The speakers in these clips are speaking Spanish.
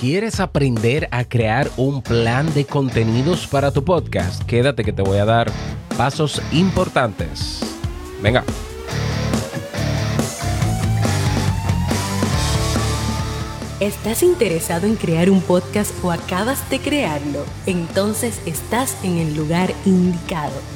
¿Quieres aprender a crear un plan de contenidos para tu podcast? Quédate que te voy a dar pasos importantes. Venga. ¿Estás interesado en crear un podcast o acabas de crearlo? Entonces estás en el lugar indicado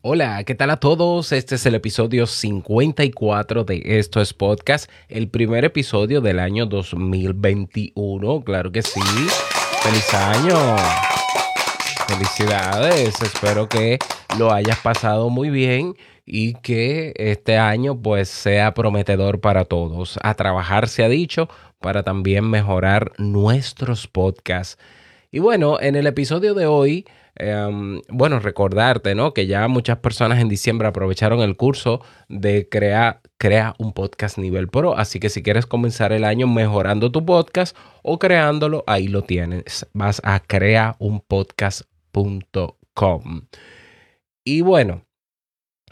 Hola, ¿qué tal a todos? Este es el episodio 54 de Esto es Podcast, el primer episodio del año 2021, claro que sí. ¡Feliz año! Felicidades, espero que lo hayas pasado muy bien y que este año pues sea prometedor para todos. A trabajar se ha dicho para también mejorar nuestros podcasts. Y bueno, en el episodio de hoy Em, bueno, recordarte, ¿no? Que ya muchas personas en diciembre aprovecharon el curso de crea, crea un podcast nivel pro. Así que si quieres comenzar el año mejorando tu podcast o creándolo, ahí lo tienes. Vas a creaunpodcast.com. Y bueno,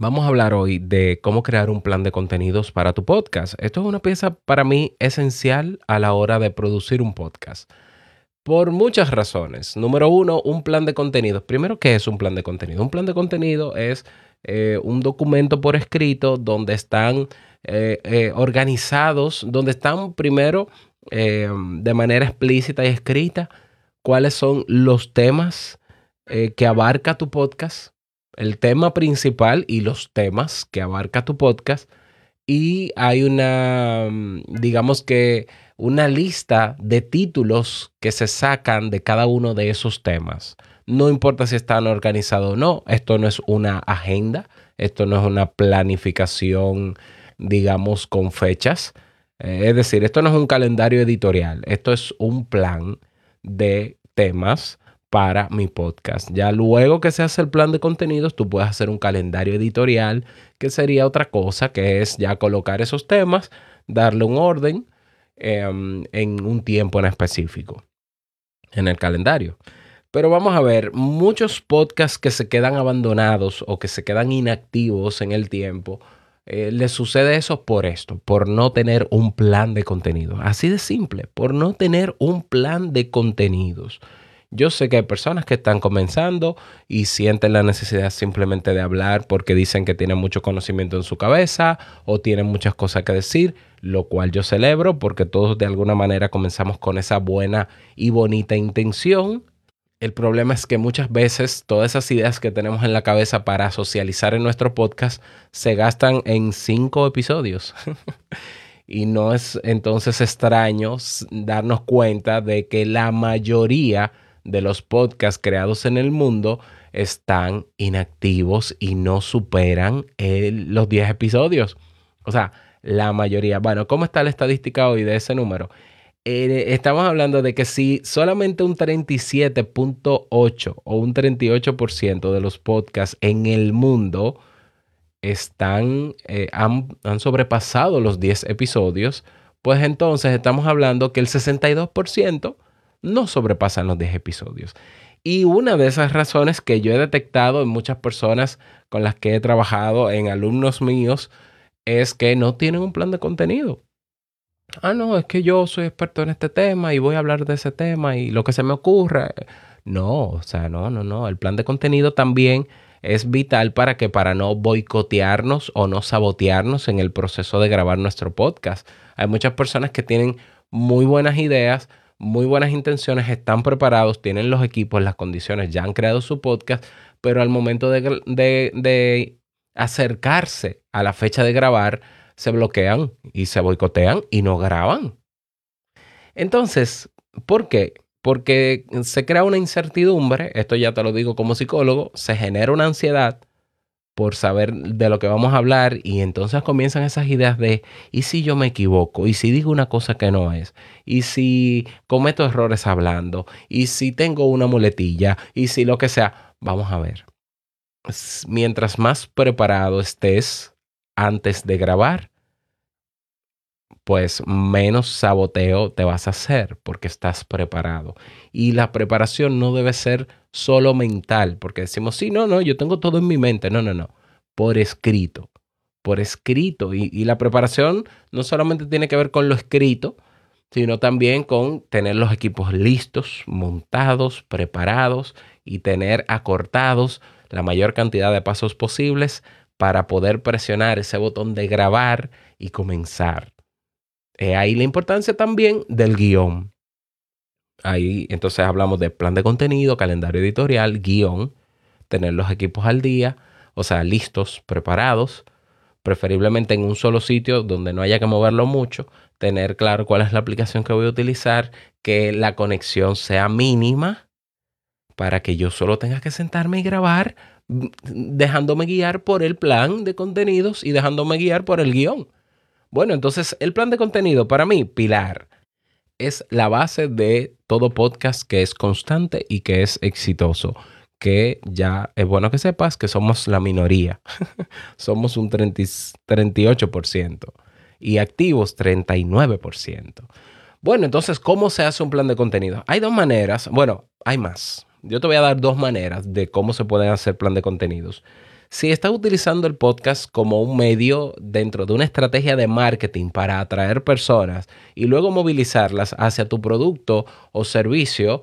Vamos a hablar hoy de cómo crear un plan de contenidos para tu podcast. Esto es una pieza para mí esencial a la hora de producir un podcast. Por muchas razones. Número uno, un plan de contenido. Primero, ¿qué es un plan de contenido? Un plan de contenido es eh, un documento por escrito donde están eh, eh, organizados, donde están primero de manera explícita y escrita cuáles son los temas que abarca tu podcast, el tema principal y los temas que abarca tu podcast. Y hay una, mm, digamos que una lista de títulos que se sacan de cada uno de esos temas. No importa si están organizados o no, esto no es una agenda, esto no es una planificación, digamos, con fechas. Eh, es decir, esto no es un calendario editorial, esto es un plan de temas para mi podcast. Ya luego que se hace el plan de contenidos, tú puedes hacer un calendario editorial, que sería otra cosa, que es ya colocar esos temas, darle un orden Em, en un tiempo en específico en el calendario. Pero vamos a ver, muchos podcasts que se quedan abandonados o que se quedan inactivos en el tiempo, eh, les sucede eso por esto, por no tener un plan de contenido. Así de simple, por no tener un plan de contenidos. Yo sé que hay personas que están comenzando y sienten la necesidad simplemente de hablar porque dicen que tienen mucho conocimiento en su cabeza o tienen muchas cosas que decir, lo cual yo celebro porque todos de alguna manera comenzamos con esa buena y bonita intención. El problema es que muchas veces todas esas ideas que tenemos en la cabeza para socializar en nuestro podcast se gastan en cinco episodios. y no es entonces extraño darnos cuenta de que la mayoría de los podcasts creados en el mundo están inactivos y no superan los 10 episodios. O sea, la mayoría. Bueno, ¿cómo está la estadística hoy de ese número? Eh, estamos hablando de que si solamente un 37.8 o un 38% de los podcasts en el mundo están, eh, han, han sobrepasado los 10 episodios, pues entonces estamos hablando que el 62% no sobrepasan los 10 episodios. Y una de esas razones que yo he detectado en muchas personas con las que he trabajado, en alumnos míos, es que no tienen un plan de contenido. Ah, no, es que yo soy experto en este tema y voy a hablar de ese tema y lo que se me ocurra. No, o sea, no, no, no. El plan de contenido también es vital para que para no boicotearnos o no sabotearnos en el proceso de grabar nuestro podcast. Hay muchas personas que tienen muy buenas ideas, muy buenas intenciones, están preparados, tienen los equipos, las condiciones, ya han creado su podcast, pero al momento de, acercarse a la fecha de grabar, se bloquean y se boicotean y no graban. Entonces, ¿por qué? Porque se crea una incertidumbre, esto ya te lo digo como psicólogo, se genera una ansiedad por saber de lo que vamos a hablar y entonces comienzan esas ideas de, ¿y si yo me equivoco? ¿Y si digo una cosa que no es? ¿Y si cometo errores hablando? ¿Y si tengo una muletilla? ¿Y si lo que sea? Vamos a ver. Mientras más preparado estés antes de grabar, pues menos saboteo te vas a hacer porque estás preparado. Y la preparación no debe ser solo mental, porque decimos, sí, no, no, yo tengo todo en mi mente. No, no, no, por escrito, por escrito. Y, la preparación no solamente tiene que ver con lo escrito, sino también con tener los equipos listos, montados, preparados y tener acortados la mayor cantidad de pasos posibles para poder presionar ese botón de grabar y comenzar. ahí la importancia también del guion. Ahí entonces hablamos de plan de contenido, calendario editorial, guion, tener los equipos al día, o sea, listos, preparados, preferiblemente en un solo sitio donde no haya que moverlo mucho, tener claro cuál es la aplicación que voy a utilizar, que la conexión sea mínima para que yo solo tenga que sentarme y grabar mm, dejándome guiar por el plan de contenidos y dejándome guiar por el guion. Bueno, entonces el plan de contenido para mí, pilar es la base de todo podcast que es constante y que es exitoso. Que ya es bueno que sepas que somos la minoría. somos un 38% y activos 39%. Bueno, entonces, ¿cómo se hace un plan de contenido? Hay dos maneras, bueno, hay más. Yo te voy a dar dos maneras de cómo se pueden hacer plan de contenidos. Si estás utilizando el podcast como un medio dentro de una estrategia de marketing para atraer personas y luego movilizarlas hacia tu producto o servicio,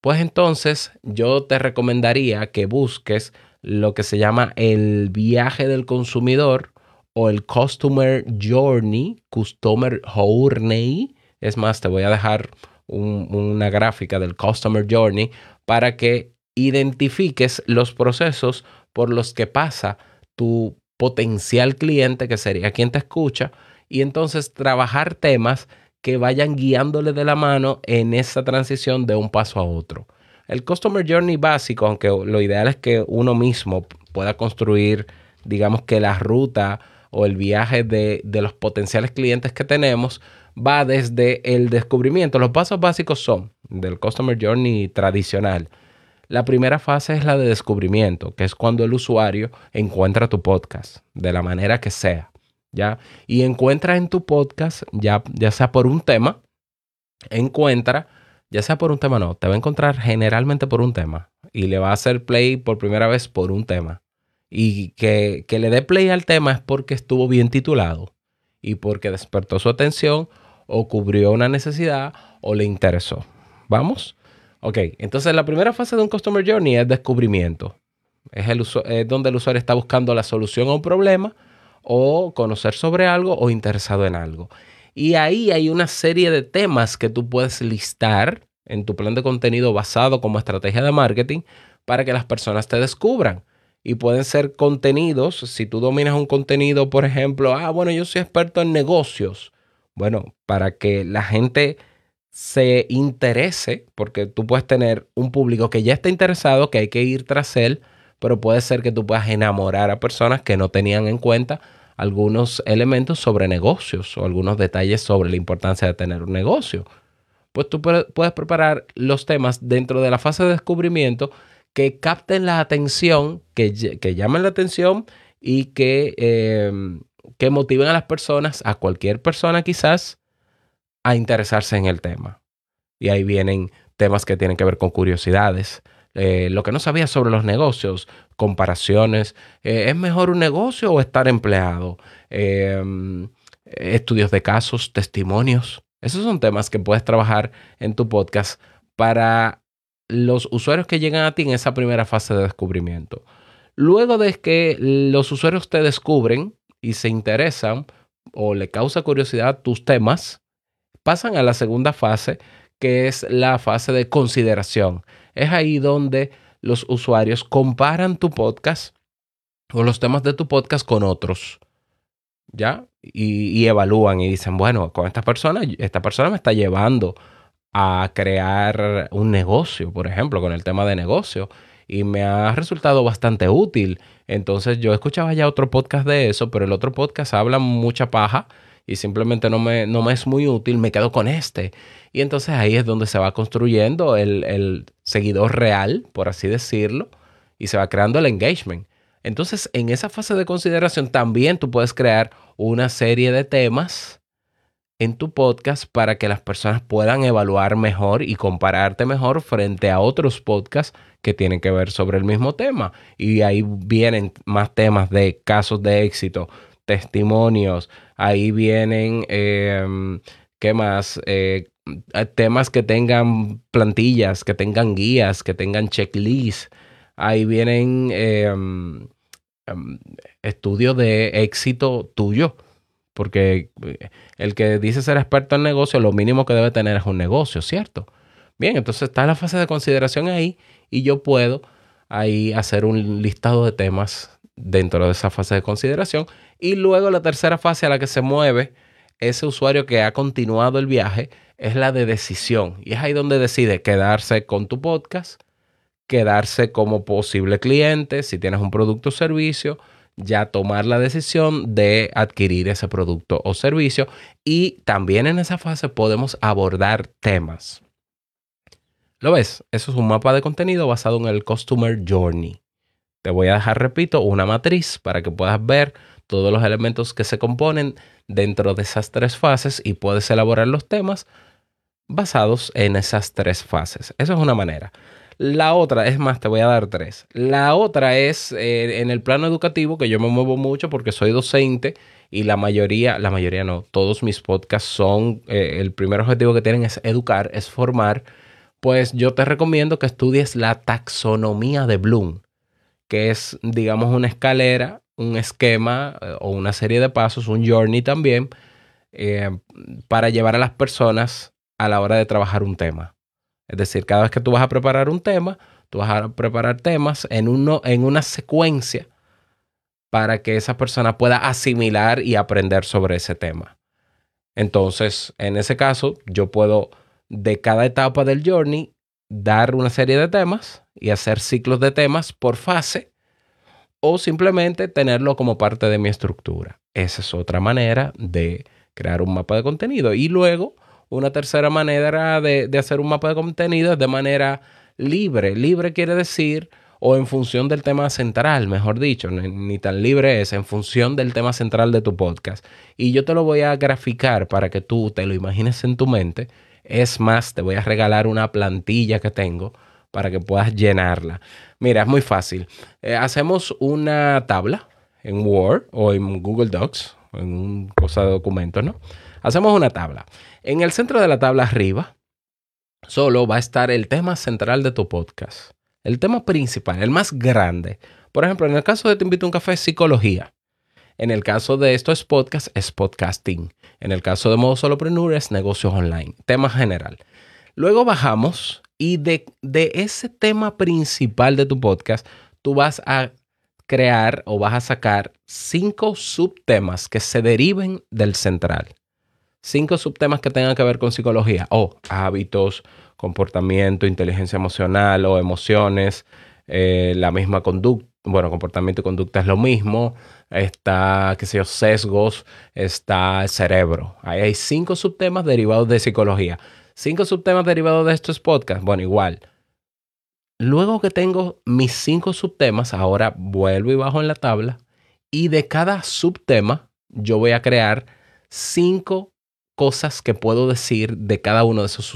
pues entonces yo te recomendaría que busques lo que se llama el viaje del consumidor o el Customer Journey, Customer Journey. Es más, te voy a dejar una gráfica del Customer Journey para que identifiques los procesos por los que pasa tu potencial cliente, que sería quien te escucha, y entonces trabajar temas que vayan guiándole de la mano en esa transición de un paso a otro. El Customer Journey básico, aunque lo ideal es que uno mismo pueda construir, digamos que la ruta o el viaje de, de los potenciales clientes que tenemos, va desde el descubrimiento. Los pasos básicos son del Customer Journey tradicional la primera fase es la de descubrimiento, que es cuando el usuario encuentra tu podcast, de la manera que sea, ¿ya? Y encuentra en tu podcast, ya, ya sea por un tema, encuentra, ya sea por un tema, no, te va a encontrar generalmente por un tema y le va a hacer play por primera vez por un tema. Y que, que le dé play al tema es porque estuvo bien titulado y porque despertó su atención o cubrió una necesidad o le interesó. ¿Vamos? Ok, entonces la primera fase de un Customer Journey es descubrimiento. Es, el es donde el usuario está buscando la solución a un problema o conocer sobre algo o interesado en algo. Y ahí hay una serie de temas que tú puedes listar en tu plan de contenido basado como estrategia de marketing para que las personas te descubran. Y pueden ser contenidos, si tú dominas un contenido, por ejemplo, ah, bueno, yo soy experto en negocios. Bueno, para que la gente se interese, porque tú puedes tener un público que ya está interesado, que hay que ir tras él, pero puede ser que tú puedas enamorar a personas que no tenían en cuenta algunos elementos sobre negocios o algunos detalles sobre la importancia de tener un negocio. Pues tú puedes preparar los temas dentro de la fase de descubrimiento que capten la atención, que, llamen la atención y que, em, que motiven a las personas, a cualquier persona quizás, a interesarse en el tema. Y ahí vienen temas que tienen que ver con curiosidades, eh, lo que no sabía sobre los negocios, comparaciones, eh, ¿es mejor un negocio o estar empleado? Em, estudios de casos, testimonios. Esos son temas que puedes trabajar en tu podcast para los usuarios que llegan a ti en esa primera fase de descubrimiento. Luego de que los usuarios te descubren y se interesan o le causa curiosidad tus temas, pasan a la segunda fase, que es la fase de consideración. Es ahí donde los usuarios comparan tu podcast o los temas de tu podcast con otros. ¿Ya? Y, evalúan y dicen, bueno, con esta persona, esta persona me está llevando a crear un negocio, por ejemplo, con el tema de negocio. y me ha resultado bastante útil. Entonces yo escuchaba ya otro podcast de eso, pero el otro podcast habla mucha paja y simplemente no me, no me es muy útil, me quedo con este. Y entonces ahí es donde se va construyendo el, el seguidor real, por así decirlo, y se va creando el engagement. Entonces, en esa fase de consideración también tú puedes crear una serie de temas en tu podcast para que las personas puedan evaluar mejor y compararte mejor frente a otros podcasts que tienen que ver sobre el mismo tema. Y ahí vienen más temas de casos de éxito, testimonios, ahí vienen, em, ¿qué más? Eh, temas que tengan plantillas, que tengan guías, que tengan checklists. Ahí vienen em, em, estudios de éxito tuyo. Porque eh, el que dice ser experto en negocio, lo mínimo que debe tener es un negocio, ¿cierto? Bien, entonces está la fase de consideración ahí y yo puedo ahí hacer un listado de temas dentro de esa fase de consideración. Y luego la tercera fase a la que se mueve ese usuario que ha continuado el viaje es la de decisión. Y es ahí donde decide quedarse con tu podcast, quedarse como posible cliente, si tienes un producto o servicio, ya tomar la decisión de adquirir ese producto o servicio. Y también en esa fase podemos abordar temas. ¿Lo ves? Eso es un mapa de contenido basado en el Customer Journey. Te voy a dejar, repito, una matriz para que puedas ver todos los elementos que se componen dentro de esas tres fases y puedes elaborar los temas basados en esas tres fases. Eso es una manera. La otra, es más, te voy a dar tres. La otra es eh, en el plano educativo, que yo me muevo mucho porque soy docente y la mayoría, la mayoría no, todos mis podcasts son, eh, el primer objetivo que tienen es educar, es formar. Pues yo te recomiendo que estudies la taxonomía de Bloom, que es, digamos, una escalera, un esquema eh, o una serie de pasos, un journey también, para llevar a las personas a la hora de trabajar un tema. Es decir, cada vez que tú vas a preparar un tema, tú vas a preparar temas en, uno, en una secuencia para que esa persona pueda asimilar y aprender sobre ese tema. Entonces, en ese caso, yo puedo de cada etapa del journey dar una serie de temas y hacer ciclos de temas por fase o simplemente tenerlo como parte de mi estructura. Esa es otra manera de crear un mapa de contenido. Y luego una tercera manera de, hacer un mapa de contenido es de manera libre. Libre quiere decir o en función del tema central, mejor dicho, ni, tan libre es, en función del tema central de tu podcast. Y yo te lo voy a graficar para que tú te lo imagines en tu mente. Es más, te voy a regalar una plantilla que tengo para que puedas llenarla. Mira, es muy fácil. Eh, hacemos una tabla en Word o en Google Docs, en un cosa de documentos, ¿no? Hacemos una tabla. En el centro de la tabla arriba, solo va a estar el tema central de tu podcast. El tema principal, el más grande. Por ejemplo, en el caso de Te invito a un café, psicología. En el caso de esto es podcast, es podcasting. En el caso de modo solopreneur es negocios online. Tema general. Luego bajamos y de, de ese tema principal de tu podcast, tú vas a crear o vas a sacar cinco subtemas que se deriven del central cinco subtemas que tengan que ver con psicología o hábitos, comportamiento, inteligencia emocional o emociones, eh, la misma conducta, bueno, comportamiento y conducta es lo mismo, está, qué sé yo, sesgos, está el cerebro. Ahí hay cinco subtemas derivados de psicología. Cinco subtemas derivados de estos podcasts, bueno, igual. Luego que tengo mis cinco subtemas, ahora vuelvo y bajo en la tabla y de cada subtema yo voy a crear cinco cosas que puedo decir de cada uno de esos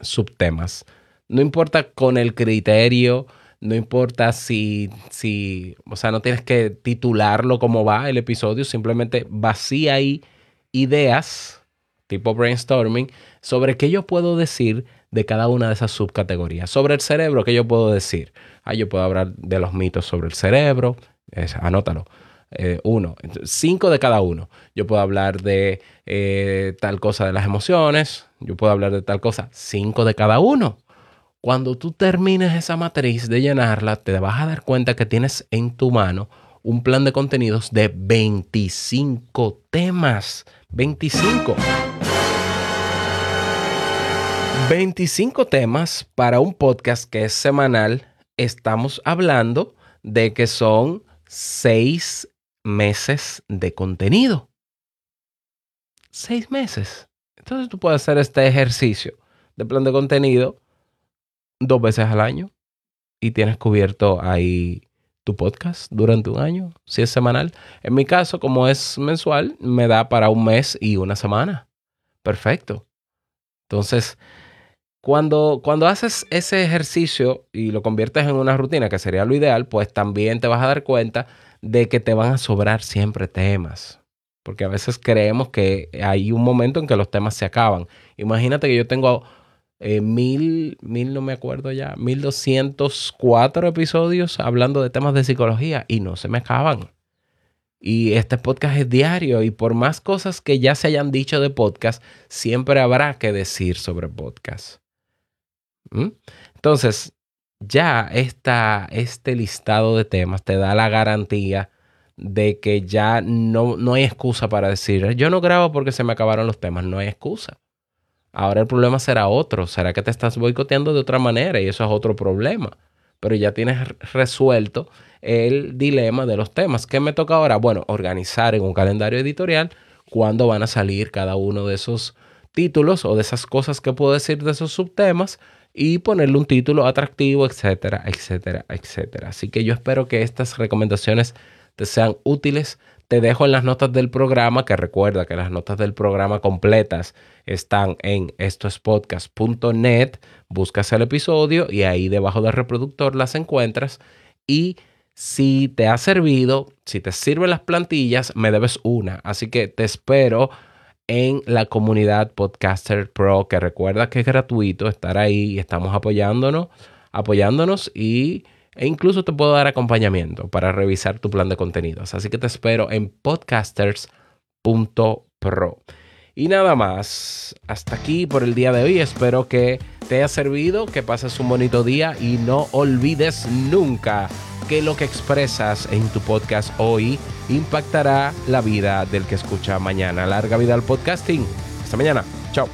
subtemas. No importa con el criterio, no importa si, si, o sea, no tienes que titularlo como va el episodio, simplemente vacía ahí ideas, tipo brainstorming, sobre qué yo puedo decir de cada una de esas subcategorías. Sobre el cerebro, ¿qué yo puedo decir? Ah, yo puedo hablar de los mitos sobre el cerebro, anótalo eh, uno, cinco de cada uno. Yo puedo hablar de eh, tal cosa de las emociones, yo puedo hablar de tal cosa, cinco de cada uno. Cuando tú termines esa matriz de llenarla, te vas a dar cuenta que tienes en tu mano un plan de contenidos de 25 temas. 25. 25 temas para un podcast que es semanal estamos hablando de que son seis meses de contenido. Seis meses. Entonces tú puedes hacer este ejercicio de plan de contenido dos veces al año y tienes cubierto ahí tu podcast durante un año, si es semanal. En mi caso, como es mensual, me da para un mes y una semana. Perfecto. Entonces, cuando, cuando haces ese ejercicio y lo conviertes en una rutina, que sería lo ideal, pues también te vas a dar cuenta de que te van a sobrar siempre temas. Porque a veces creemos que hay un momento en que los temas se acaban. Imagínate que yo tengo eh, mil, mil, no me acuerdo ya, mil doscientos cuatro episodios hablando de temas de psicología y no se me acaban. Y este podcast es diario y por más cosas que ya se hayan dicho de podcast, siempre habrá que decir sobre podcast. ¿Mm? Entonces, ya esta, este listado de temas te da la garantía de que ya no, no hay excusa para decir, yo no grabo porque se me acabaron los temas, no hay excusa. Ahora el problema será otro, será que te estás boicoteando de otra manera y eso es otro problema. Pero ya tienes resuelto el dilema de los temas. ¿Qué me toca ahora? Bueno, organizar en un calendario editorial cuándo van a salir cada uno de esos títulos o de esas cosas que puedo decir de esos subtemas y ponerle un título atractivo, etcétera, etcétera, etcétera. Así que yo espero que estas recomendaciones te sean útiles. Te dejo en las notas del programa, que recuerda que las notas del programa completas están en estoespodcast.net. Buscas el episodio y ahí debajo del reproductor las encuentras. Y si te ha servido, si te sirven las plantillas, me debes una. Así que te espero en la comunidad Podcaster Pro, que recuerda que es gratuito estar ahí y estamos apoyándonos, apoyándonos y e incluso te puedo dar acompañamiento para revisar tu plan de contenidos. Así que te espero en podcasters.pro. Y nada más, hasta aquí por el día de hoy. Espero que te haya servido, que pases un bonito día y no olvides nunca que lo que expresas en tu podcast hoy impactará la vida del que escucha mañana. Larga vida al podcasting. Hasta mañana. Chao.